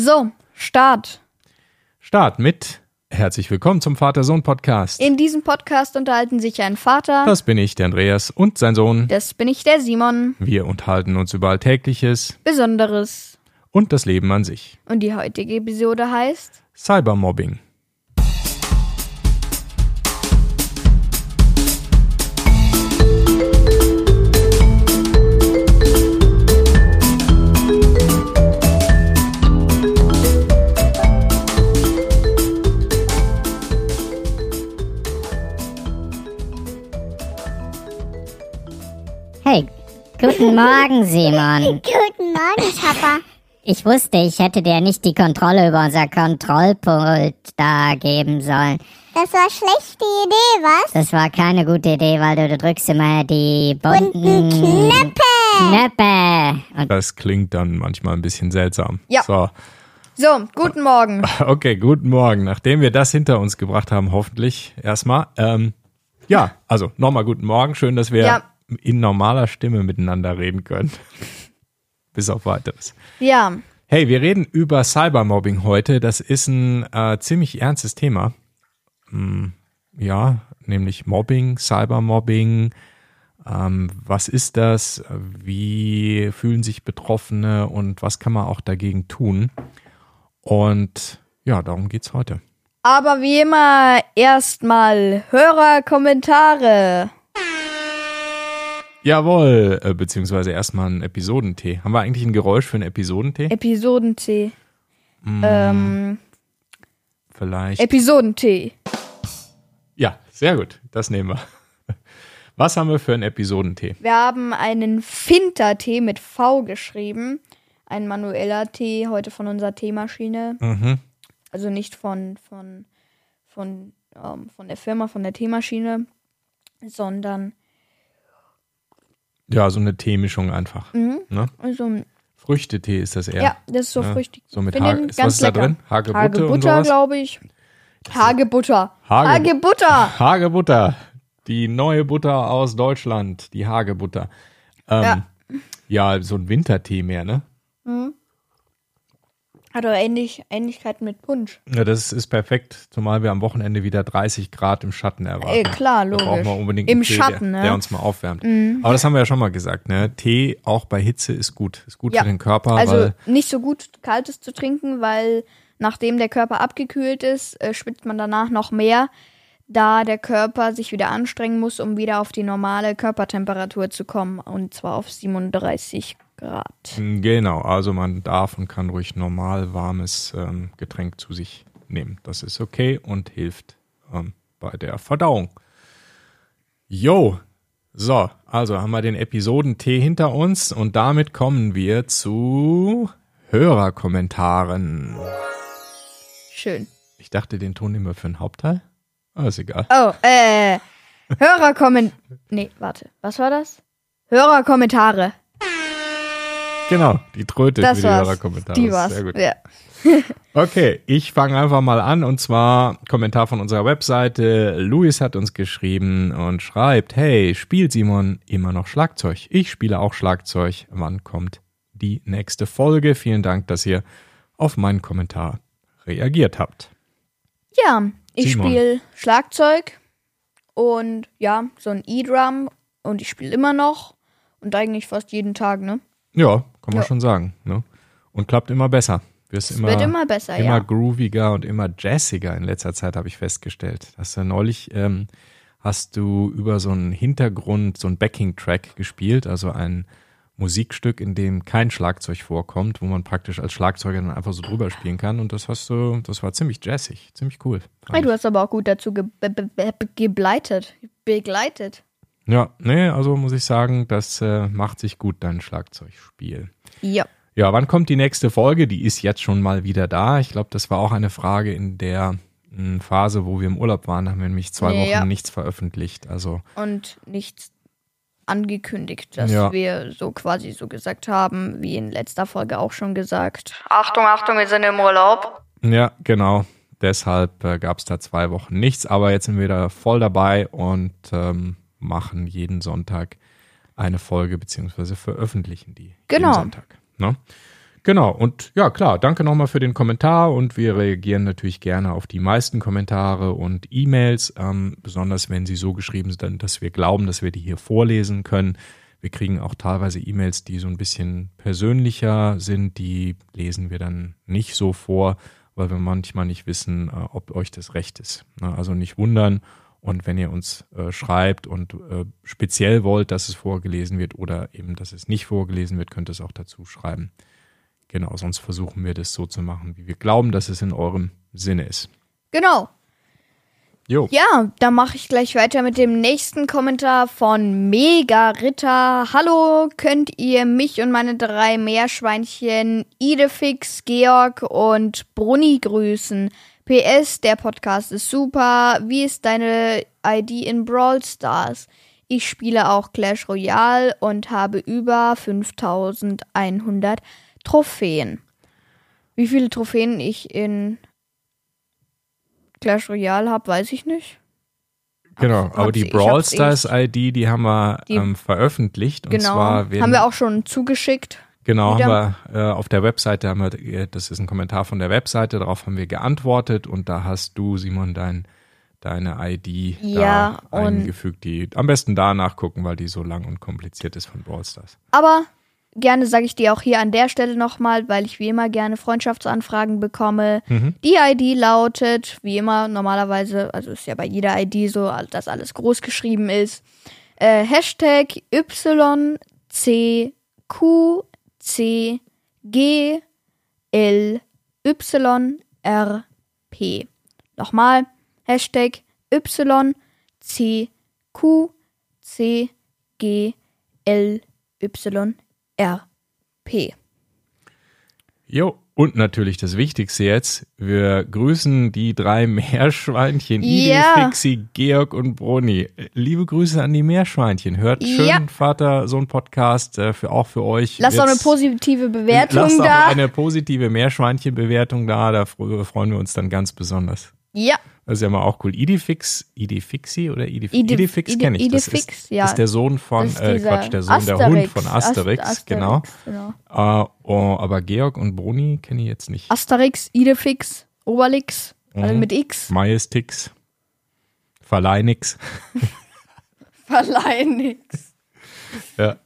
So, Start. Start mit Herzlich willkommen zum Vater-Sohn-Podcast. In diesem Podcast unterhalten sich ein Vater, Das bin ich, der Andreas, und sein Sohn. das bin ich, der Simon, Wir unterhalten uns über Alltägliches Besonderes. und das Leben an sich. Und die heutige Episode heißt Cybermobbing. Guten Morgen, Simon. Guten Morgen, Papa. Ich wusste, ich hätte dir nicht die Kontrolle über unser Kontrollpult da geben sollen. Das war schlechte Idee, was? Das war keine gute Idee, weil du, du drückst immer die bunten Knöpfe. Knöpfe. Und Das klingt dann manchmal ein bisschen seltsam. Ja. So, So, guten Morgen. okay, guten Morgen. Nachdem wir das hinter uns gebracht haben, hoffentlich erstmal. Ähm, ja, also nochmal guten Morgen. Schön, dass wir Ja. In normaler Stimme miteinander reden können. Bis auf weiteres. Ja, Hey, wir reden über Cybermobbing heute. Das ist ein äh, ziemlich ernstes Thema. Hm, ja, nämlich Mobbing, Cybermobbing. Ähm, was ist das? Wie fühlen sich Betroffene und was kann man auch dagegen tun? Und ja, darum geht's heute. aber wie immer erstmal Hörerkommentare. Jawohl, äh, beziehungsweise erstmal ein Episodentee. Haben wir eigentlich ein Geräusch für einen Episodentee? Episodentee. Ähm, Vielleicht. Episodentee. ja, sehr gut. Das nehmen wir. Was haben wir für einen Episodentee? Wir haben einen Fintertee mit V geschrieben. Ein manueller Tee, heute von unserer Teemaschine. Mhm. Also nicht von, von, von, ähm, von der Firma, von der Teemaschine, sondern Ja, so eine Teemischung einfach. Ne? also, Früchtetee ist das eher. ja, das ist so Ja, früchtig. so mit Find Ha- den ist was da drin? Hagebutte Hagebutter, glaube ich. Hagebutter. Hage- Hagebutter. Hagebutter. Die neue Butter aus Deutschland. Die Hagebutter. Ähm, ja. so ein Wintertee mehr, ne? Hat aber ähnlich, Ähnlichkeiten mit Punsch. Ja, das ist perfekt, zumal wir am Wochenende wieder 30 Grad im Schatten erwarten. Ey, klar, Da brauchen wir logisch. unbedingt Im einen Tee, Schatten, der, ne? Mhm. der uns mal aufwärmt. Aber das haben wir ja schon mal gesagt, ne? Tee auch bei Hitze ist gut. Ist gut Ja. für den Körper, Also nicht so gut kaltes zu trinken, weil nachdem der Körper abgekühlt ist, äh, schwitzt man danach noch mehr, da der Körper sich wieder anstrengen muss, um wieder auf die normale Körpertemperatur zu kommen. Und zwar auf 37 Grad. Genau, also man darf und kann ruhig normal warmes ähm, Getränk zu sich nehmen. Das ist okay und hilft ähm, bei der Verdauung. Jo, so, also haben wir den Episodentee hinter uns und damit kommen wir zu Hörerkommentaren. Schön. Ich dachte, den Ton nehmen wir für den Hauptteil. Aber ist egal. Oh, äh, Hörerkomment... Nee, warte. Was war das? Hörerkommentare. Genau, die Tröte Das für die war's. Hörerkommentare. Die war's. Sehr gut. Ja. Okay, ich fange einfach mal an und zwar Kommentar von unserer Webseite. Luis hat uns geschrieben und schreibt, hey, spielt Simon immer noch Schlagzeug? Ich spiele auch Schlagzeug. Wann kommt die nächste Folge? Vielen Dank, dass ihr auf meinen Kommentar reagiert habt. Ja, ich spiele Schlagzeug und ja, so ein E-Drum und ich spiele immer noch und eigentlich fast jeden Tag, ne? Ja, kann man Ja. schon sagen. Ne? Und klappt immer besser. Wirst immer, wird immer besser, immer ja. grooviger und immer jazziger in letzter Zeit, habe ich festgestellt. Hast du neulich, ähm, hast du über so einen Hintergrund, so einen Backing-Track gespielt, also ein Musikstück, in dem kein Schlagzeug vorkommt, wo man praktisch als Schlagzeuger dann einfach so drüber spielen kann. Und das hast du, das war ziemlich jazzig, ziemlich cool. Hey, du hast aber auch gut dazu ge be be gebleitet. Begleitet. Ja, nee, also muss ich sagen, das äh, macht sich gut, dein Schlagzeugspiel. Ja. Ja, wann kommt die nächste Folge? Die ist jetzt schon mal wieder da. Ich glaube, das war auch eine Frage in der mh, Phase, wo wir im Urlaub waren. Da haben wir nämlich zwei Ja. Wochen nichts veröffentlicht. Also, Und nichts angekündigt, dass Ja. wir so quasi so gesagt haben, wie in letzter Folge auch schon gesagt. Achtung, Achtung, wir sind im Urlaub. ja, genau. Deshalb äh, gab es da zwei Wochen nichts. Aber jetzt sind wir da voll dabei und ähm, machen jeden Sonntag eine Folge beziehungsweise veröffentlichen die Genau. jeden Sonntag. Ne? Genau, und ja, klar, danke nochmal für den Kommentar und wir reagieren natürlich gerne auf die meisten Kommentare und E-Mails, ähm, besonders wenn sie so geschrieben sind, dass wir glauben, dass wir die hier vorlesen können. Wir kriegen auch teilweise E-Mails, die so ein bisschen persönlicher sind, die lesen wir dann nicht so vor, weil wir manchmal nicht wissen, äh, ob euch das recht ist. Ne? Also nicht wundern und wenn ihr uns äh, schreibt und äh, speziell wollt, dass es vorgelesen wird oder eben, dass es nicht vorgelesen wird, könnt ihr es auch dazu schreiben. Genau, sonst versuchen wir das so zu machen, wie wir glauben, dass es in eurem Sinne ist. Genau. Jo. Ja, dann mache ich gleich weiter mit dem nächsten Kommentar von Mega Ritter. Hallo, könnt ihr mich und meine drei Meerschweinchen Idefix, Georg und Brunni grüßen? PS, der Podcast ist super. Wie ist deine ID in Brawl Stars? Ich spiele auch Clash Royale und habe über 5100 Trophäen. Wie viele Trophäen ich in Clash Royale habe, weiß ich nicht. Genau, Hab's- aber die Brawl eh- Stars ID, die haben wir ähm, veröffentlicht. Und Genau. zwar haben wir auch schon zugeschickt. Genau, haben wir äh, auf der Webseite, haben wir, äh, das ist ein Kommentar von der Webseite, darauf haben wir geantwortet und da hast du, Simon, dein, deine ID Ja, da eingefügt. Die am besten da nachgucken, weil die so lang und kompliziert ist von Brawl Stars. Aber gerne sage ich dir auch hier an der Stelle nochmal, weil ich wie immer gerne Freundschaftsanfragen bekomme. Die ID lautet, wie immer, normalerweise, also ist ja bei jeder ID so, dass alles groß geschrieben ist. Äh, Hashtag YCQCGLYRP. Nochmal, Hashtag YCQCGLYRP. Jo, und natürlich das Wichtigste jetzt, wir grüßen die drei Meerschweinchen, Ja. Fixi, Georg und Bruni. Liebe Grüße an die Meerschweinchen. Hört schön Ja. Vater, so ein Podcast, äh, für, auch für euch. Lass doch eine positive Bewertung Lasst auch da. eine positive Meerschweinchen-Bewertung da, da fre- freuen wir uns dann ganz besonders. Ja, Das ist ja mal auch cool. Idifix, Idifixi oder Idif Ide- Idifix kenne ich. Das Idifix, ist, ja. ist der Sohn von, äh, Quatsch, der Sohn, der Hund von Asterix, Ast- genau. genau. Äh, oh, aber Georg und Bruni kenne ich jetzt nicht. Asterix, Idefix, Obelix, alle Mhm. mit X. Majestix, Verleinix. Verleih nix. Ja,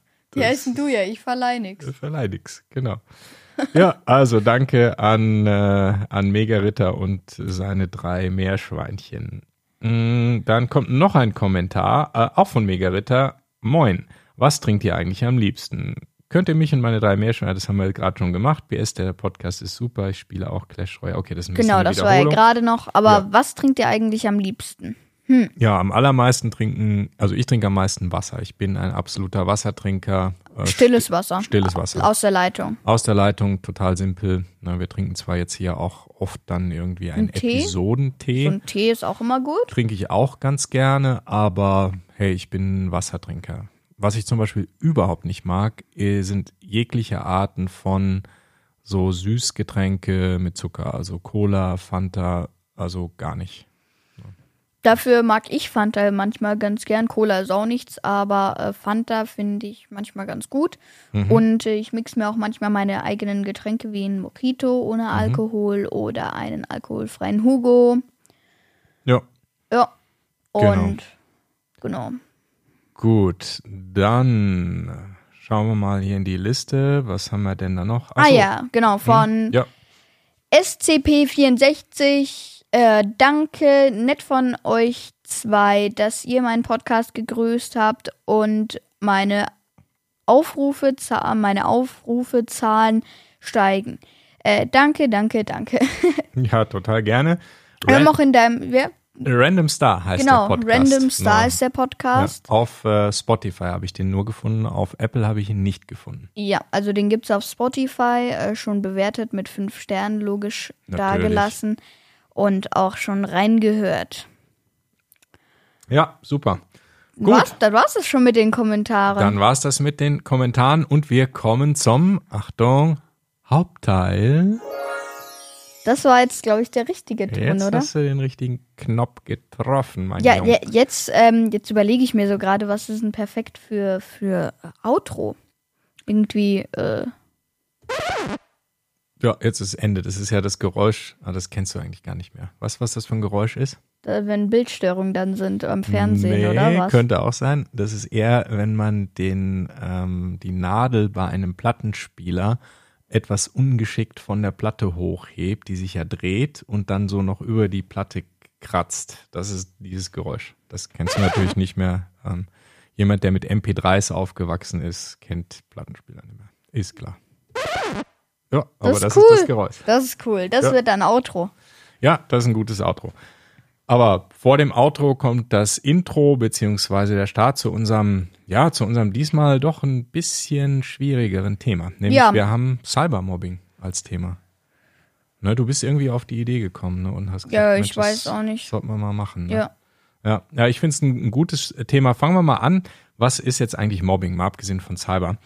ist denn du ja, ich verleih nix. Verleinix, genau. Ja, also danke an, äh, an Mega Ritter und seine drei Meerschweinchen. Mm, Dann kommt noch ein Kommentar, äh, auch von Mega Ritter. Moin, was trinkt ihr eigentlich am liebsten? Könnt ihr mich und meine drei Meerschweinchen, das haben wir gerade schon gemacht. BS, der Podcast ist super, ich spiele auch Clash Royale. Okay, das ist ein Genau, das war ja gerade noch. Aber Ja. was trinkt ihr eigentlich am liebsten? Ja, am allermeisten trinken, also ich trinke am meisten Wasser. Ich bin ein absoluter Wassertrinker. Äh, Stilles Wasser. Stilles Wasser. Aus der Leitung. Aus der Leitung, total simpel. Na, wir trinken zwar jetzt hier auch oft dann irgendwie einen Ein Tee? Episodentee. So ein Tee ist auch immer gut. Trinke ich auch ganz gerne, aber hey, ich bin ein Wassertrinker. Was ich zum Beispiel überhaupt nicht mag, eh, sind jegliche Arten von so Süßgetränke mit Zucker, also Cola, Fanta, also gar nicht. Dafür mag ich Fanta manchmal ganz gern. Cola ist auch nichts, aber äh, Fanta finde ich manchmal ganz gut. Mhm. Und äh, ich mix mir auch manchmal meine eigenen Getränke wie ein Mojito ohne Mhm. Alkohol oder einen alkoholfreien Hugo. Ja, Ja. Genau. Und genau. Gut, dann schauen wir mal hier in die Liste. Was haben wir denn da noch? Ach Ah ja, genau, von Ja, SCP64. Äh, danke, nett von euch zwei, dass ihr meinen Podcast gegrüßt habt und meine Aufrufe, meine Aufrufezahlen steigen. Äh, danke, danke, danke. ja, total gerne. Wir haben auch in deinem, ja, Random Star heißt genau, der Podcast. Random Star Ja. ist der Podcast. Ja, auf äh, Spotify habe ich den nur gefunden, auf Apple habe ich ihn nicht gefunden. Ja, also den gibt's auf Spotify, äh, schon bewertet mit fünf Sternen, logisch Natürlich. dagelassen und auch schon reingehört. Ja, super. Gut, Was? Das war's es schon mit den Kommentaren. dann war es das mit den Kommentaren und wir kommen zum, Achtung, Hauptteil. Das war jetzt, glaube ich, der richtige Ton, Jetzt oder? hast du den richtigen Knopf getroffen, mein Ja, Junge. ja, jetzt, ähm, jetzt überlege ich mir so gerade, was ist denn perfekt für, für Outro? Irgendwie, äh, Ja, jetzt ist Ende. Das ist ja das Geräusch. Ah, das kennst du eigentlich gar nicht mehr. Was, was das für ein Geräusch ist? Wenn Bildstörungen dann sind am Fernsehen, nee, oder was? könnte auch sein. Das ist eher, wenn man den, ähm, die Nadel bei einem Plattenspieler etwas ungeschickt von der Platte hochhebt, die sich ja dreht und dann so noch über die Platte kratzt. Das ist dieses Geräusch. Das kennst du natürlich nicht mehr. Ähm, jemand, der mit MP3s aufgewachsen ist, kennt Plattenspieler nicht mehr. Ist klar. Ja, aber Das ist das cool. ist das Geräusch. Das ist cool. Das Ja. wird dann Outro. Ja, das ist ein gutes Outro. Aber vor dem Outro kommt das Intro beziehungsweise der Start zu unserem, ja, zu unserem diesmal doch ein bisschen schwierigeren Thema. Nämlich Ja. wir haben Cybermobbing als Thema. Ne, du bist irgendwie auf die Idee gekommen ne, und hast gesagt, Ja, Mensch, ich weiß das auch nicht. Sollten wir mal machen. Ne? Ja. Ja, ja ich finde es ein, ein gutes Thema. Fangen wir mal an. Was ist jetzt eigentlich Mobbing, mal abgesehen von Cyber?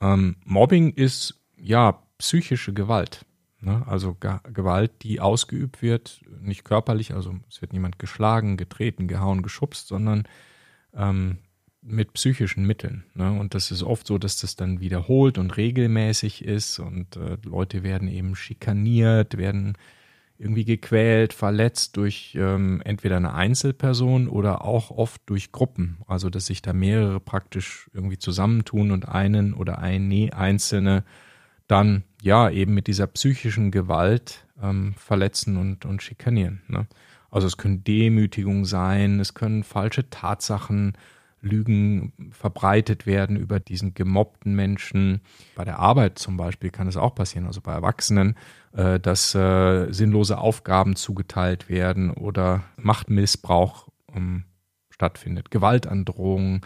Ähm, Mobbing ist ja psychische Gewalt. Ne? Also Ge Gewalt, die ausgeübt wird, nicht körperlich, also es wird niemand geschlagen, getreten, gehauen, geschubst, sondern ähm, mit psychischen Mitteln. Ne? Und das ist oft so, dass das dann wiederholt und regelmäßig ist und äh, Leute werden eben schikaniert, werden irgendwie gequält, verletzt durch ähm, entweder eine Einzelperson oder auch oft durch Gruppen. Also dass sich da mehrere praktisch irgendwie zusammentun und einen oder eine Einzelne dann ja eben mit dieser psychischen Gewalt ähm, verletzen und, und schikanieren. Ne? Also es können Demütigungen sein, es können falsche Tatsachen, Lügen verbreitet werden über diesen gemobbten Menschen. Bei der Arbeit zum Beispiel kann es auch passieren, also bei Erwachsenen, äh, dass äh, sinnlose Aufgaben zugeteilt werden oder Machtmissbrauch ähm, stattfindet, Gewaltandrohungen,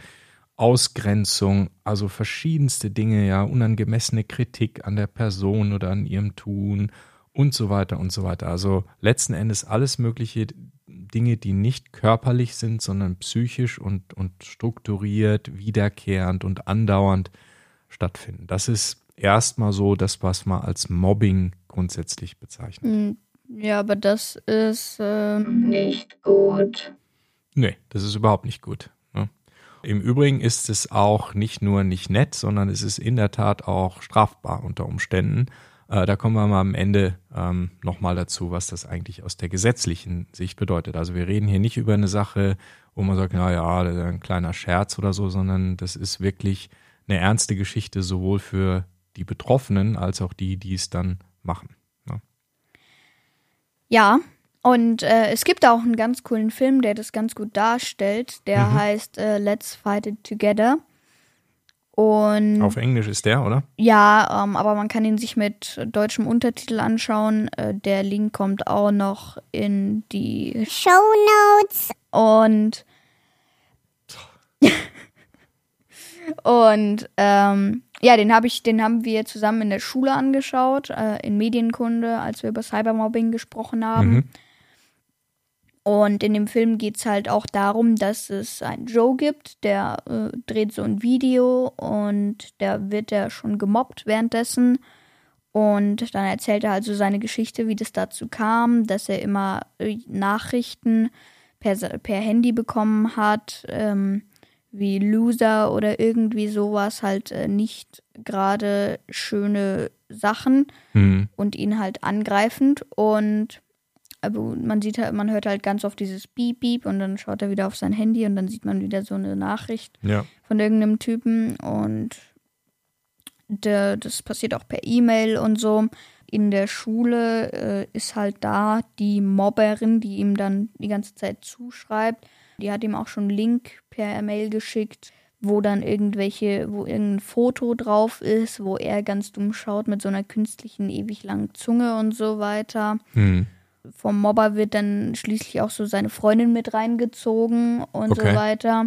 Ausgrenzung, also verschiedenste Dinge, ja, unangemessene Kritik an der Person oder an ihrem Tun und so weiter und so weiter. Also letzten Endes alles mögliche Dinge, die nicht körperlich sind, sondern psychisch und, und strukturiert, wiederkehrend und andauernd stattfinden. Das ist erstmal so das, was man als Mobbing grundsätzlich bezeichnet. Hm, Ja, aber das ist ähm, nicht gut. Nee, das ist überhaupt nicht gut. Im Übrigen ist es auch nicht nur nicht nett, sondern es ist in der Tat auch strafbar unter Umständen. Äh, da kommen wir mal am Ende ähm, nochmal dazu, was das eigentlich aus der gesetzlichen Sicht bedeutet. Also wir reden hier nicht über eine Sache, wo man sagt, na ja, ein kleiner Scherz oder so, sondern das ist wirklich eine ernste Geschichte sowohl für die Betroffenen als auch die, die es dann machen. Ne? Ja, und äh, es gibt auch einen ganz coolen Film, der das ganz gut darstellt. Der Mhm. heißt äh, Let's Fight It Together. Und Auf Englisch ist der, oder? ja, ähm, aber man kann ihn sich mit deutschem Untertitel anschauen. Äh, der Link kommt auch noch in die Show Notes. und und ähm, ja, den habe ich, den haben wir zusammen in der Schule angeschaut, äh, in Medienkunde, als wir über Cybermobbing gesprochen haben. Mhm. Und in dem Film geht es halt auch darum, dass es einen Joe gibt, der äh, dreht so ein Video und der wird ja schon gemobbt währenddessen. Und dann erzählt er halt so seine Geschichte, wie das dazu kam, dass er immer äh, Nachrichten per, per Handy bekommen hat, ähm, wie Loser oder irgendwie sowas, halt äh, nicht gerade schöne Sachen Mhm. und ihn halt angreifend und aber man sieht halt, man hört halt ganz oft dieses Beep Beep und dann schaut er wieder auf sein Handy und dann sieht man wieder so eine Nachricht Ja. von irgendeinem Typen und der, das passiert auch per E-Mail und so. In der Schule äh, ist halt da die Mobberin, die ihm dann die ganze Zeit zuschreibt. Die hat ihm auch schon einen Link per Mail geschickt, wo dann irgendwelche, wo irgendein Foto drauf ist, wo er ganz dumm schaut mit so einer künstlichen, ewig langen Zunge und so weiter Mhm. Vom Mobber wird dann schließlich auch so seine Freundin mit reingezogen und Okay. so weiter.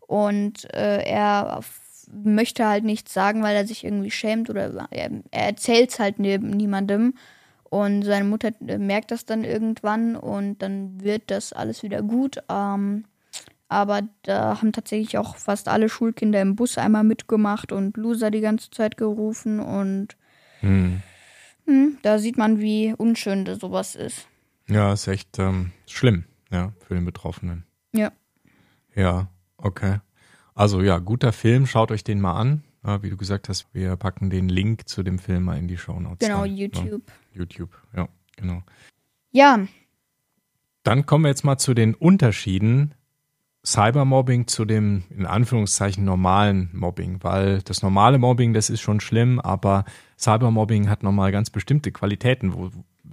Und äh, er möchte halt nichts sagen, weil er sich irgendwie schämt oder er, er erzählt es halt niemandem. Und seine Mutter äh, merkt das dann irgendwann und dann wird das alles wieder gut. Ähm, aber da haben tatsächlich auch fast alle Schulkinder im Bus einmal mitgemacht und Loser die ganze Zeit gerufen und Mhm. hm, da sieht man, wie unschön das sowas ist. Ja, ist echt ähm, schlimm, ja, für den Betroffenen. Ja. Ja, okay. Also ja, guter Film, schaut euch den mal an. Ja, wie du gesagt hast, wir packen den Link zu dem Film mal in die Show Notes. Genau, dann, ne? YouTube. YouTube, ja, genau. Ja, Dann kommen wir jetzt mal zu den Unterschieden Cybermobbing zu dem in Anführungszeichen normalen Mobbing, weil das normale Mobbing, das ist schon schlimm, aber Cybermobbing hat nochmal ganz bestimmte Qualitäten, wo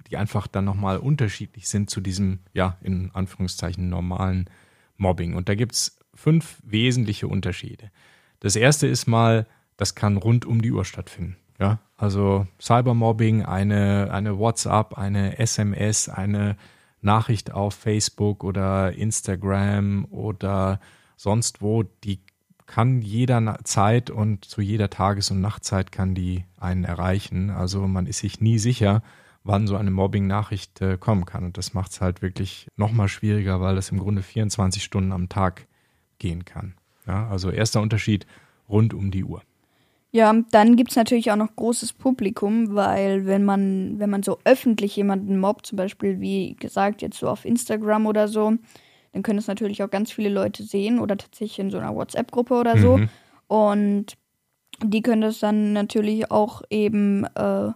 die einfach dann nochmal unterschiedlich sind zu diesem, ja, in Anführungszeichen normalen Mobbing. Und da gibt's fünf wesentliche Unterschiede. Das erste ist mal, das kann rund um die Uhr stattfinden. Ja, also Cybermobbing, eine, eine WhatsApp, eine SMS, eine Nachricht auf Facebook oder Instagram oder sonst wo, die kann jederzeit und zu jeder Tages- und Nachtzeit kann die einen erreichen. Also man ist sich nie sicher, wann so eine Mobbing-Nachricht äh, kommen kann. Und das macht es halt wirklich nochmal schwieriger, weil das im Grunde 24 Stunden am Tag gehen kann. Ja, also erster Unterschied rund um die Uhr. Ja, dann gibt's natürlich auch noch großes Publikum, weil wenn man, wenn man so öffentlich jemanden mobbt, zum Beispiel wie gesagt jetzt so auf Instagram oder so, dann können es natürlich auch ganz viele Leute sehen oder tatsächlich in so einer WhatsApp-Gruppe oder so. Mhm. Und die können das dann natürlich auch eben äh,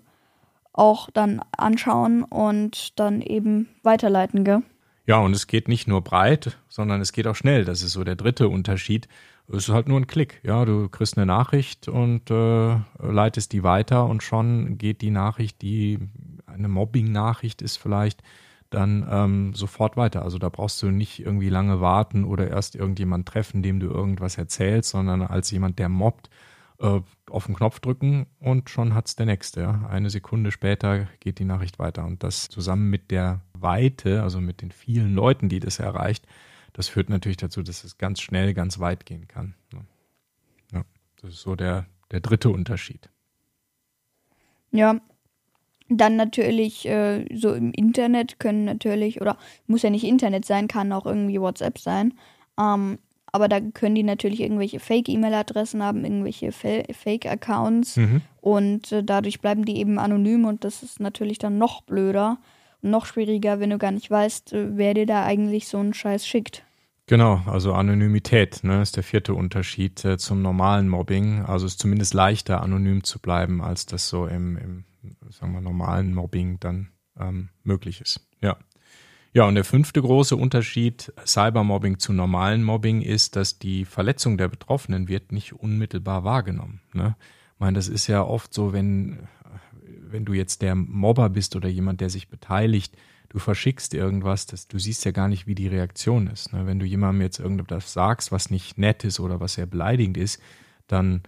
auch dann anschauen und dann eben weiterleiten, gell? Ja, und es geht nicht nur breit, sondern es geht auch schnell. Das ist so der dritte Unterschied. Es ist halt nur ein Klick. Ja, du kriegst eine Nachricht und äh, leitest die weiter und schon geht die Nachricht, die eine Mobbing-Nachricht ist vielleicht, dann ähm, sofort weiter. Also da brauchst du nicht irgendwie lange warten oder erst irgendjemand treffen, dem du irgendwas erzählst, sondern als jemand, der mobbt, äh, auf den Knopf drücken und schon hat's der nächste. Ja. Eine Sekunde später geht die Nachricht weiter. Und das zusammen mit der Weite, also mit den vielen Leuten, die das erreicht, das führt natürlich dazu, dass es ganz schnell, ganz weit gehen kann. Ja, ja das ist so der, der dritte Unterschied. Ja. Dann natürlich äh, so im Internet können natürlich, oder muss ja nicht Internet sein, kann auch irgendwie WhatsApp sein. Ähm, aber da können die natürlich irgendwelche Fake-E-Mail-Adressen haben, irgendwelche Fa- Fake-Accounts Mhm. und äh, dadurch bleiben die eben anonym und das ist natürlich dann noch blöder und noch schwieriger, wenn du gar nicht weißt, äh, wer dir da eigentlich so einen Scheiß schickt. Genau, also Anonymität ne, ist der vierte Unterschied äh, zum normalen Mobbing. Also es ist zumindest leichter, anonym zu bleiben, als das so im, im sagen wir, normalen Mobbing dann ähm, möglich ist. Ja. Ja, und der fünfte große Unterschied Cybermobbing zu normalen Mobbing ist, dass die Verletzung der Betroffenen wird nicht unmittelbar wahrgenommen. Ne? Ich meine, das ist ja oft so, wenn, wenn du jetzt der Mobber bist oder jemand, der sich beteiligt, du verschickst irgendwas, das, du siehst ja gar nicht, wie die Reaktion ist. Ne? Wenn du jemandem jetzt irgendetwas sagst, was nicht nett ist oder was sehr beleidigend ist, dann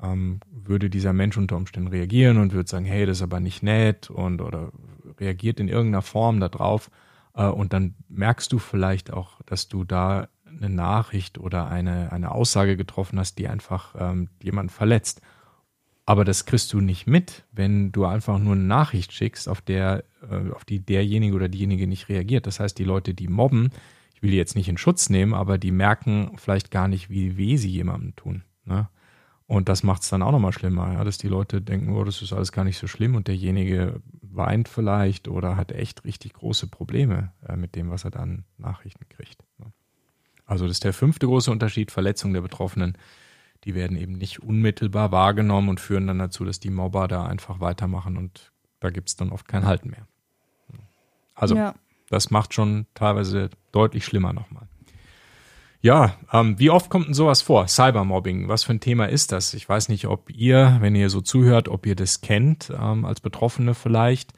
ähm, würde dieser Mensch unter Umständen reagieren und würde sagen, hey, das ist aber nicht nett und oder reagiert in irgendeiner Form darauf. Äh, und dann merkst du vielleicht auch, dass du da eine Nachricht oder eine, eine Aussage getroffen hast, die einfach ähm, jemanden verletzt. Aber das kriegst du nicht mit, wenn du einfach nur eine Nachricht schickst, auf der, äh, auf die derjenige oder diejenige nicht reagiert. Das heißt, die Leute, die mobben, ich will die jetzt nicht in Schutz nehmen, aber die merken vielleicht gar nicht, wie weh sie jemandem tun. Ne? Und das macht es dann auch nochmal schlimmer, ja, dass die Leute denken, oh, das ist alles gar nicht so schlimm und derjenige weint vielleicht oder hat echt richtig große Probleme äh, mit dem, was er dann Nachrichten kriegt. Ne? Also das ist der fünfte große Unterschied, Verletzung der Betroffenen. Die werden eben nicht unmittelbar wahrgenommen und führen dann dazu, dass die Mobber da einfach weitermachen und da gibt es dann oft kein Halten mehr. Also ja. das macht schon teilweise deutlich schlimmer nochmal. Ja, ähm, wie oft kommt denn sowas vor? Cybermobbing, was für ein Thema ist das? Ich weiß nicht, ob ihr, wenn ihr so zuhört, ob ihr das kennt, ähm, als Betroffene vielleicht.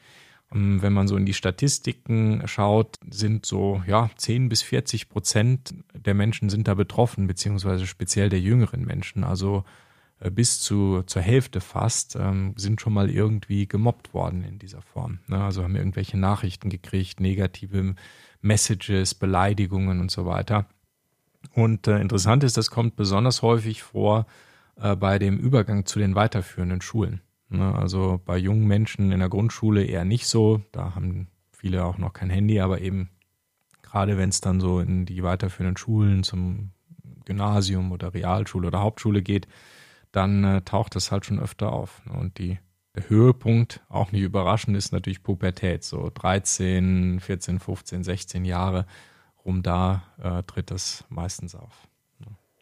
Ähm, wenn man so in die Statistiken schaut, sind so, ja, 10 bis 40 Prozent der Menschen sind da betroffen, beziehungsweise speziell der jüngeren Menschen. Also äh, bis zu, zur Hälfte fast ähm, sind schon mal irgendwie gemobbt worden in dieser Form. Ne? Also haben irgendwelche Nachrichten gekriegt, negative Messages, Beleidigungen und so weiter. Und äh, interessant ist, das kommt besonders häufig vor äh, bei dem Übergang zu den weiterführenden Schulen. Ne? Also bei jungen Menschen in der Grundschule eher nicht so. Da haben viele auch noch kein Handy, aber eben gerade wenn es dann so in die weiterführenden Schulen zum Gymnasium oder Realschule oder Hauptschule geht, dann äh, taucht das halt schon öfter auf. Ne? Und die, der Höhepunkt, auch nicht überraschend, ist natürlich Pubertät. So 13, 14, 15, 16 Jahre rum da äh, tritt das meistens auf.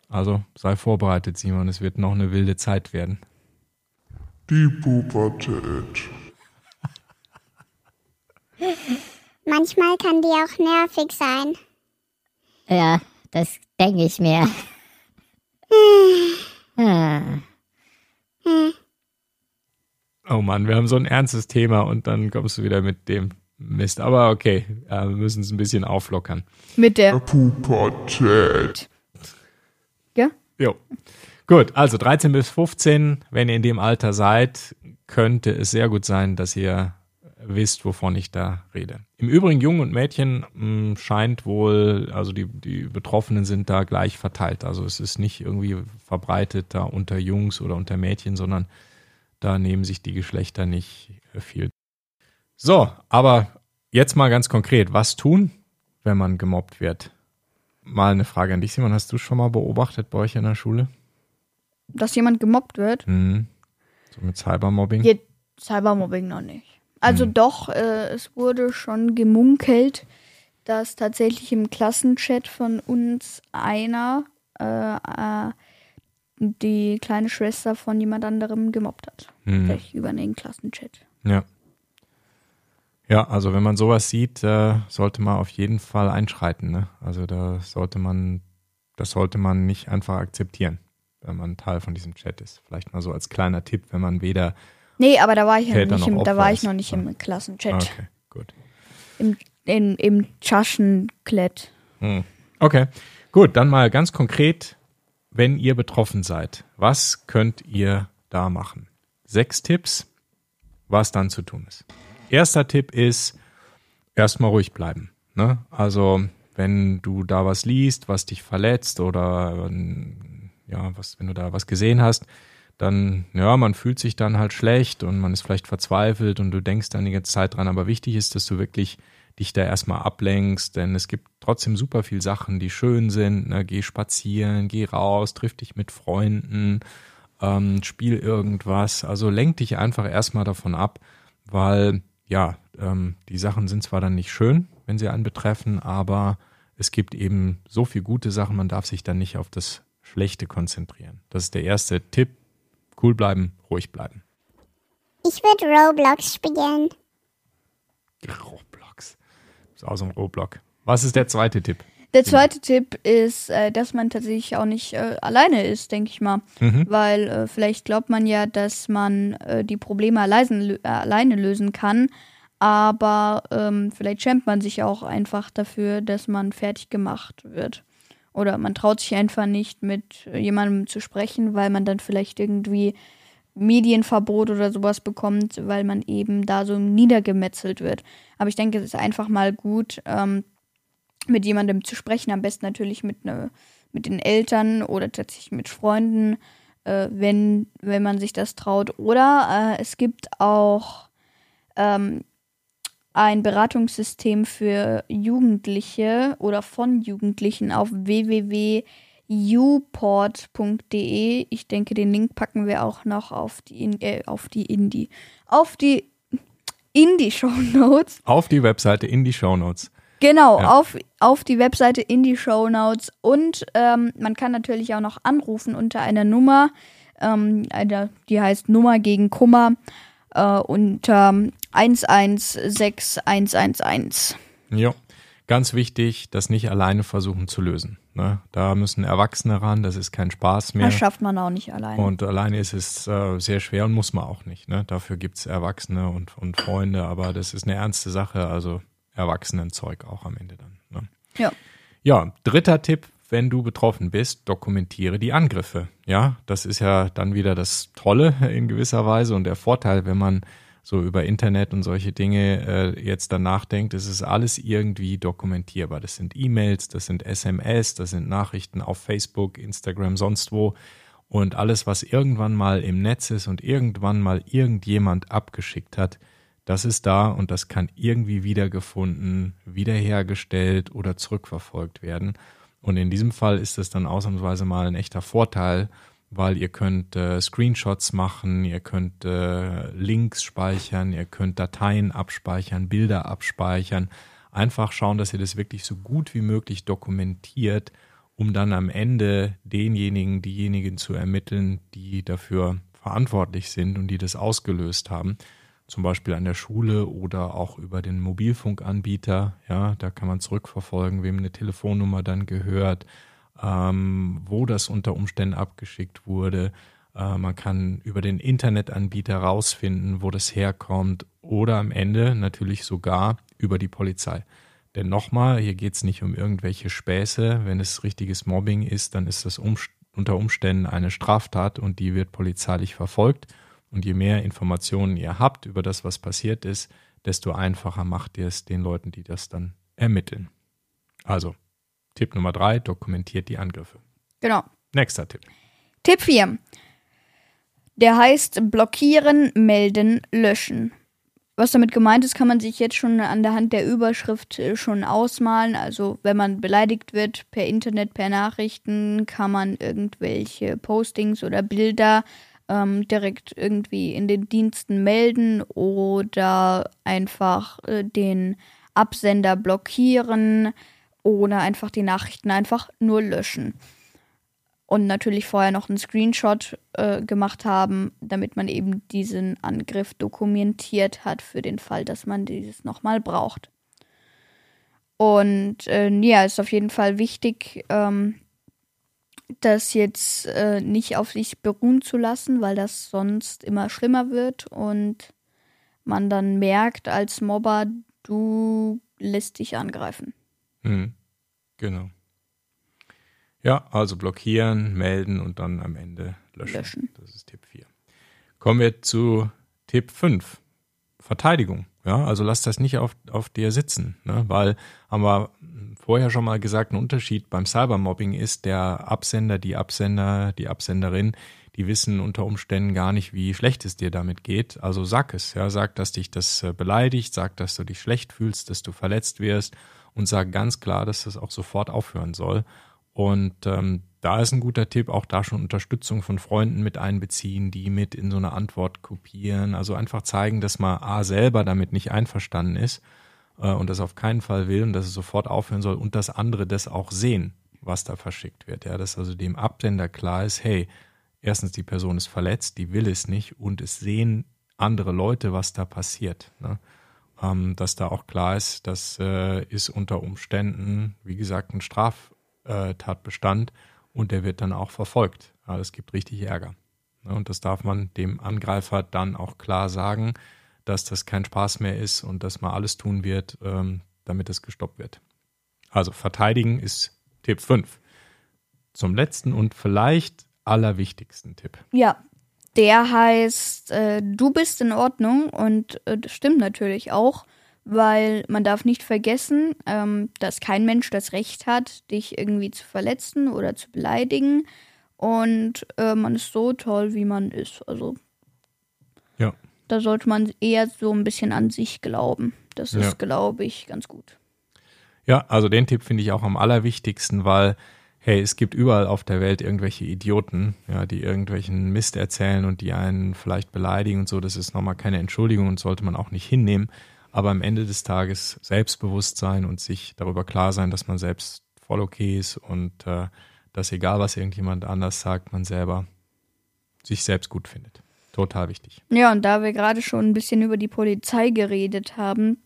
Also sei vorbereitet, Simon, es wird noch eine wilde Zeit werden. Die Pubertät. Manchmal kann die auch nervig sein. Ja, das denke ich mir. Hm. Oh Mann, wir haben so ein ernstes Thema und dann kommst du wieder mit dem Mist. Aber okay, äh, wir müssen es ein bisschen auflockern. Mit der. Pubertät. Ja? Jo. Gut, also 13 bis 15, wenn ihr in dem Alter seid, könnte es sehr gut sein, dass ihr wisst, wovon ich da rede. Im Übrigen, Jungen und Mädchen mh, scheint wohl, also die, die Betroffenen sind da gleich verteilt. Also es ist nicht irgendwie verbreitet da unter Jungs oder unter Mädchen, sondern da nehmen sich die Geschlechter nicht viel. So, aber jetzt mal ganz konkret, was tun, wenn man gemobbt wird? Mal eine Frage an dich, Simon. Hast du schon mal beobachtet bei euch in der Schule? Dass jemand gemobbt wird. Mhm. So mit Cybermobbing? Hier Cybermobbing noch nicht. Also doch, äh, es wurde schon gemunkelt, dass tatsächlich im Klassenchat von uns einer äh, äh, die kleine Schwester von jemand anderem gemobbt hat. Mhm. Vielleicht über den Klassenchat. Ja. Ja, also wenn man sowas sieht, äh, sollte man auf jeden Fall einschreiten. Ne? Also da sollte man, das sollte man nicht einfach akzeptieren, wenn man Teil von diesem Chat ist. Vielleicht mal so als kleiner Tipp, wenn man weder. Nee, aber da war ich ja Täter nicht noch im, da war ich noch nicht Ja. im Klassenchat. Ah, Okay, gut. Im, in, im Taschenklet. Hm. Okay, gut, dann mal ganz konkret, wenn ihr betroffen seid, was könnt ihr da machen? Sechs Tipps, was dann zu tun ist. Erster Tipp ist, erstmal ruhig bleiben. Ne? Also, wenn du da was liest, was dich verletzt oder ja, was, wenn du da was gesehen hast, dann, ja, man fühlt sich dann halt schlecht und man ist vielleicht verzweifelt und du denkst dann die ganze Zeit dran. Aber wichtig ist, dass du wirklich dich da erstmal ablenkst, denn es gibt trotzdem super viel Sachen, die schön sind. Ne? Geh spazieren, geh raus, triff dich mit Freunden, ähm, spiel irgendwas. Also lenk dich einfach erstmal davon ab, weil ja, ähm, die Sachen sind zwar dann nicht schön, wenn sie einen betreffen, aber es gibt eben so viel gute Sachen, man darf sich dann nicht auf das Schlechte konzentrieren. Das ist der erste Tipp. Cool bleiben, ruhig bleiben. Ich würde Roblox spielen. Roblox. Ist so ein Roblox. Was ist der zweite Tipp? Der zweite Tipp ist, äh, dass man tatsächlich auch nicht äh, alleine ist, denke ich mal. Mhm. Weil äh, vielleicht glaubt man ja, dass man äh, die Probleme allein, äh, alleine lösen kann. Aber ähm, vielleicht schämt man sich auch einfach dafür, dass man fertig gemacht wird. Oder man traut sich einfach nicht, mit jemandem zu sprechen, weil man dann vielleicht irgendwie Medienverbot oder sowas bekommt, weil man eben da so niedergemetzelt wird. Aber ich denke, es ist einfach mal gut, ähm, mit jemandem zu sprechen, am besten natürlich mit, ne, mit den Eltern oder tatsächlich mit Freunden, äh, wenn, wenn man sich das traut. Oder äh, es gibt auch ähm, ein Beratungssystem für Jugendliche oder von Jugendlichen auf www.uport.de. Ich denke, den Link packen wir auch noch auf die, In äh, auf die Indie, auf die Indie-Show Notes. Auf die Webseite in die Show Notes. Genau, Ja. auf, auf die Webseite in die Show Notes. Und ähm, man kann natürlich auch noch anrufen unter einer Nummer, ähm, eine, die heißt Nummer gegen Kummer, äh, unter 116111. Ja, ganz wichtig, das nicht alleine versuchen zu lösen. Ne? Da müssen Erwachsene ran, das ist kein Spaß mehr. Das schafft man auch nicht alleine. Und alleine ist es äh, sehr schwer und muss man auch nicht. Ne? Dafür gibt's Erwachsene und, und Freunde, aber das ist eine ernste Sache, also Erwachsenenzeug auch am Ende dann. Ne? Ja. Ja, dritter Tipp, wenn du betroffen bist, dokumentiere die Angriffe. Ja, das ist ja dann wieder das Tolle in gewisser Weise und der Vorteil, wenn man so über Internet und solche Dinge äh, jetzt dann nachdenkt, es ist alles irgendwie dokumentierbar. Das sind E-Mails, das sind SMS, das sind Nachrichten auf Facebook, Instagram, sonst wo. Und alles, was irgendwann mal im Netz ist und irgendwann mal irgendjemand abgeschickt hat, das ist da und das kann irgendwie wiedergefunden, wiederhergestellt oder zurückverfolgt werden. Und in diesem Fall ist es dann ausnahmsweise mal ein echter Vorteil, weil ihr könnt äh, Screenshots machen, ihr könnt äh, Links speichern, ihr könnt Dateien abspeichern, Bilder abspeichern. Einfach schauen, dass ihr das wirklich so gut wie möglich dokumentiert um dann am Ende denjenigen, diejenigen zu ermitteln, die dafür verantwortlich sind und die das ausgelöst haben. Zum Beispiel an der Schule oder auch über den Mobilfunkanbieter. Ja, da kann man zurückverfolgen, wem eine Telefonnummer dann gehört, ähm, wo das unter Umständen abgeschickt wurde. Äh, man kann über den Internetanbieter rausfinden, wo das herkommt oder am Ende natürlich sogar über die Polizei. Denn nochmal, hier geht es nicht um irgendwelche Späße. Wenn es richtiges Mobbing ist, dann ist das Umst unter Umständen eine Straftat und die wird polizeilich verfolgt. Und je mehr Informationen ihr habt über das, was passiert ist, desto einfacher macht ihr es den Leuten, die das dann ermitteln. Also, Tipp Nummer drei, dokumentiert die Angriffe. Genau. Nächster Tipp. Tipp 4. Der heißt blockieren, melden, löschen. Was damit gemeint ist, kann man sich jetzt schon an der Hand der Überschrift äh, schon ausmalen. Also wenn man beleidigt wird per Internet, per Nachrichten, kann man irgendwelche Postings oder Bilder ähm, direkt irgendwie in den Diensten melden oder einfach äh, den Absender blockieren oder einfach die Nachrichten einfach nur löschen und natürlich vorher noch einen Screenshot äh, gemacht haben, damit man eben diesen Angriff dokumentiert hat für den Fall, dass man dieses nochmal braucht. Und äh, ja, ist auf jeden Fall wichtig, ähm, das jetzt äh, nicht auf sich beruhen zu lassen, weil das sonst immer schlimmer wird und man dann merkt als Mobber, du lässt dich angreifen. Mhm. Genau. Ja, also blockieren, melden und dann am Ende löschen. Löschen. Das ist Tipp 4. Kommen wir zu Tipp 5. Verteidigung. Ja, also lass das nicht auf, auf dir sitzen, ne? weil haben wir vorher schon mal gesagt, ein Unterschied beim Cybermobbing ist, der Absender, die Absender, die Absenderin, die wissen unter Umständen gar nicht, wie schlecht es dir damit geht. Also sag es, ja, sag, dass dich das äh, beleidigt, sag, dass du dich schlecht fühlst, dass du verletzt wirst und sag ganz klar, dass das auch sofort aufhören soll. Und ähm, da ist ein guter Tipp, auch da schon Unterstützung von Freunden mit einbeziehen, die mit in so eine Antwort kopieren. Also einfach zeigen, dass man A selber damit nicht einverstanden ist äh, und das auf keinen Fall will und dass es sofort aufhören soll und dass andere das auch sehen, was da verschickt wird. Ja, dass also dem Absender klar ist, hey, erstens die Person ist verletzt, die will es nicht und es sehen andere Leute, was da passiert. Ne? Ähm, dass da auch klar ist, das äh, ist unter Umständen, wie gesagt, ein Straf äh, Tatbestand und der wird dann auch verfolgt. Ja, das gibt richtig Ärger. Ja, und das darf man dem Angreifer dann auch klar sagen, dass das kein Spaß mehr ist und dass man alles tun wird, ähm, damit es gestoppt wird. Also verteidigen ist Tipp 5. Zum letzten und vielleicht allerwichtigsten Tipp. Ja, der heißt, äh, du bist in Ordnung und äh, das stimmt natürlich auch weil man darf nicht vergessen, ähm, dass kein Mensch das Recht hat, dich irgendwie zu verletzen oder zu beleidigen. Und äh, man ist so toll, wie man ist. Also ja. da sollte man eher so ein bisschen an sich glauben. Das ist, Ja. glaube ich, ganz gut. Ja, also den Tipp finde ich auch am allerwichtigsten, weil, hey, es gibt überall auf der Welt irgendwelche Idioten, ja, die irgendwelchen Mist erzählen und die einen vielleicht beleidigen und so. Das ist nochmal keine Entschuldigung und sollte man auch nicht hinnehmen. Aber am Ende des Tages Selbstbewusstsein und sich darüber klar sein, dass man selbst voll okay ist und äh, dass egal was irgendjemand anders sagt, man selber sich selbst gut findet. Total wichtig. Ja, und da wir gerade schon ein bisschen über die Polizei geredet haben,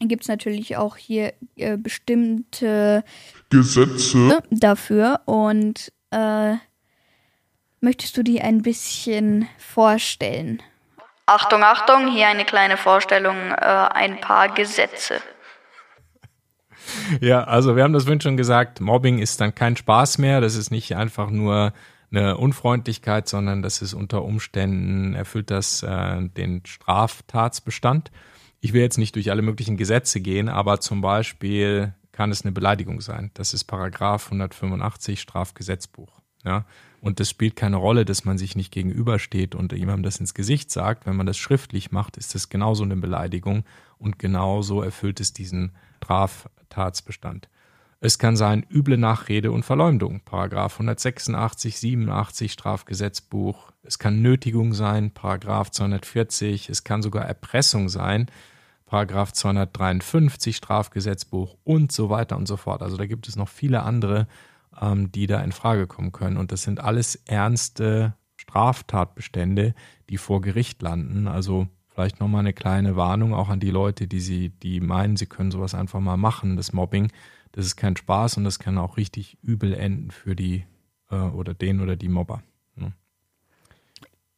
gibt es natürlich auch hier äh, bestimmte Gesetze, ne, dafür. Und äh, möchtest du die ein bisschen vorstellen? Achtung, Achtung, hier eine kleine Vorstellung, äh, ein paar Gesetze. Ja, also wir haben das schon gesagt, Mobbing ist dann kein Spaß mehr. Das ist nicht einfach nur eine Unfreundlichkeit, sondern das ist unter Umständen, erfüllt das äh, den Straftatsbestand. Ich will jetzt nicht durch alle möglichen Gesetze gehen, aber zum Beispiel kann es eine Beleidigung sein. Das ist Paragraph 185 Strafgesetzbuch. Ja, und das spielt keine Rolle, dass man sich nicht gegenübersteht und jemandem das ins Gesicht sagt. Wenn man das schriftlich macht, ist das genauso eine Beleidigung und genauso erfüllt es diesen Straftatsbestand. Es kann sein üble Nachrede und Verleumdung, Paragraph 186, 87 Strafgesetzbuch. Es kann Nötigung sein, Paragraph 240. Es kann sogar Erpressung sein, Paragraph 253 Strafgesetzbuch und so weiter und so fort. Also da gibt es noch viele andere ähm, die da in Frage kommen können. Und das sind alles ernste Straftatbestände, die vor Gericht landen. Also vielleicht nochmal eine kleine Warnung auch an die Leute, die sie, die meinen, sie können sowas einfach mal machen, das Mobbing. Das ist kein Spaß und das kann auch richtig übel enden für die äh, oder den oder die Mobber. Ne?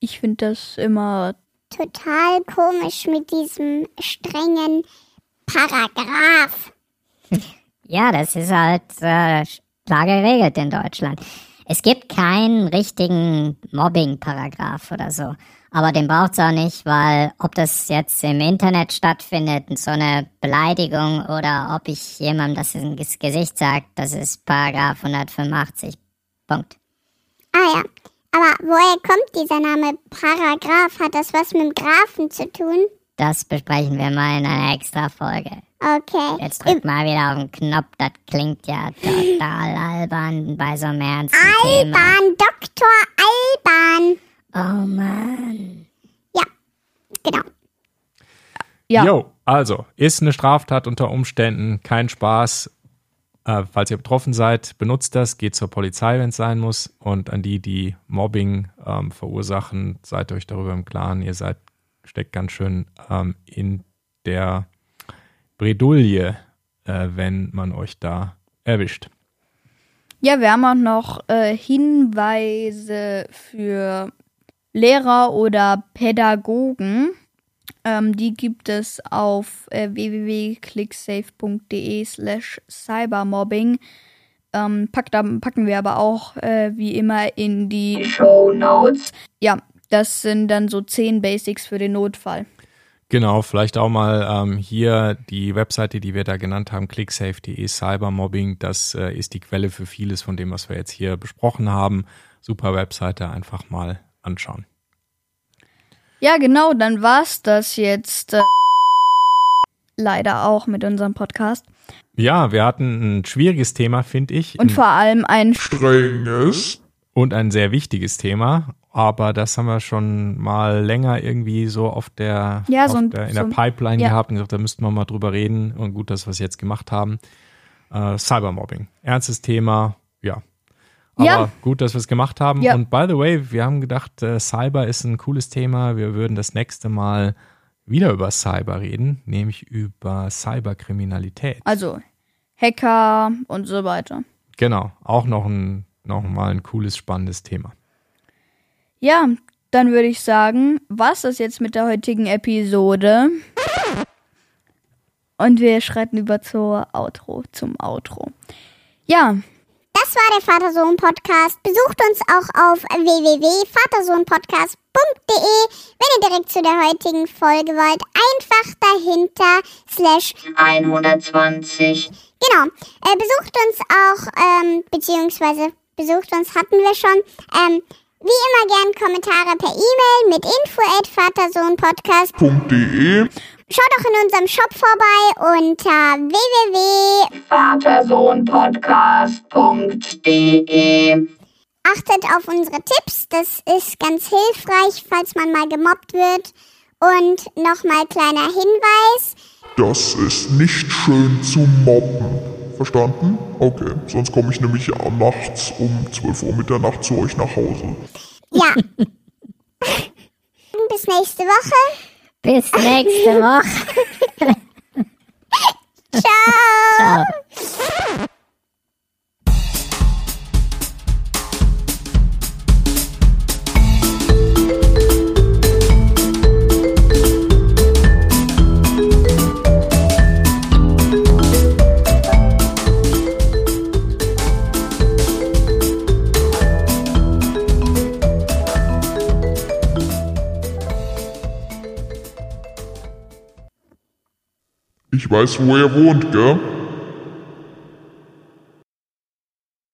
Ich finde das immer Total komisch mit diesem strengen Paragraph. Ja, das ist halt äh, geregelt in Deutschland. Es gibt keinen richtigen Mobbing-Paragraph oder so. Aber den braucht's auch nicht, weil ob das jetzt im Internet stattfindet, so eine Beleidigung oder ob ich jemandem das ins Gesicht sage, das ist Paragraph 185. Punkt. Ah ja, aber woher kommt dieser Name Paragraph? Hat das was mit dem Grafen zu tun? Das besprechen wir mal in einer extra Folge. Okay. Jetzt drück mal wieder auf den Knopf, das klingt ja total albern bei so einem ernsten Thema. Alban, Dr. Alban. Oh Mann. Ja, genau. Ja. Jo, also ist eine Straftat unter Umständen, kein Spaß. Äh, falls ihr betroffen seid, benutzt das, geht zur Polizei, wenn es sein muss. Und an die, die Mobbing ähm, verursachen, seid euch darüber im Klaren. Ihr seid, steckt ganz schön ähm, in der Bredouille, äh, wenn man euch da erwischt. Ja, wir haben auch noch äh, Hinweise für Lehrer oder Pädagogen. Ähm, die gibt es auf äh, www.clicksafe.de slash cybermobbing. Ähm, packt, da- packen wir aber auch äh, wie immer in die Show Notes. Ja, das sind dann so zehn Basics für den Notfall. Genau, vielleicht auch mal ähm, hier die Webseite, die wir da genannt haben, clicksafe.de Cybermobbing. Das äh, ist die Quelle für vieles von dem, was wir jetzt hier besprochen haben. Super Webseite, einfach mal anschauen. Ja, genau, dann war's das jetzt äh, leider auch mit unserem Podcast. Ja, wir hatten ein schwieriges Thema, finde ich. Und vor allem ein Strenges. und ein sehr wichtiges Thema. Aber das haben wir schon mal länger irgendwie so auf der, Ja, auf so ein- der in so der ein- Pipeline ja. gehabt und gesagt, da müssten wir mal drüber reden. Und gut, dass wir es jetzt gemacht haben. Äh, Cybermobbing. Ernstes Thema, ja. Aber Ja. gut, dass wir es gemacht haben. Und by the way, wir haben gedacht, äh, Cyber ist ein cooles Thema. Wir würden das nächste Mal wieder über Cyber reden, nämlich über Cyberkriminalität. Also Hacker und so weiter. Genau, auch noch ein noch mal ein cooles, spannendes Thema. Ja, dann würde ich sagen, was das jetzt mit der heutigen Episode? Und wir schreiten über zur Outro, zum Outro. Ja, Das war der Vater-Sohn-Podcast. Besucht uns auch auf www.vatersohnpodcast.de. Wenn ihr direkt zu der heutigen Folge wollt, einfach dahinter slash 120. Genau. Äh, besucht uns auch, ähm, beziehungsweise besucht uns hatten wir schon. Ähm, wie immer gern Kommentare per E-Mail mit info at vatersohnpodcast. .de Schaut auch in unserem Shop vorbei unter www. Vatersohnpodcast.de. Achtet auf unsere Tipps, das ist ganz hilfreich, falls man mal gemobbt wird. Und nochmal kleiner Hinweis. Das ist nicht schön zu mobben. Verstanden? Okay, sonst komme ich nämlich ja nachts um 12 Uhr Mitternacht zu euch nach Hause. Ja. Bis nächste Woche. Bis nächste Woche. Ciao. Ciao. Ich weiß, wo ihr wohnt, gell?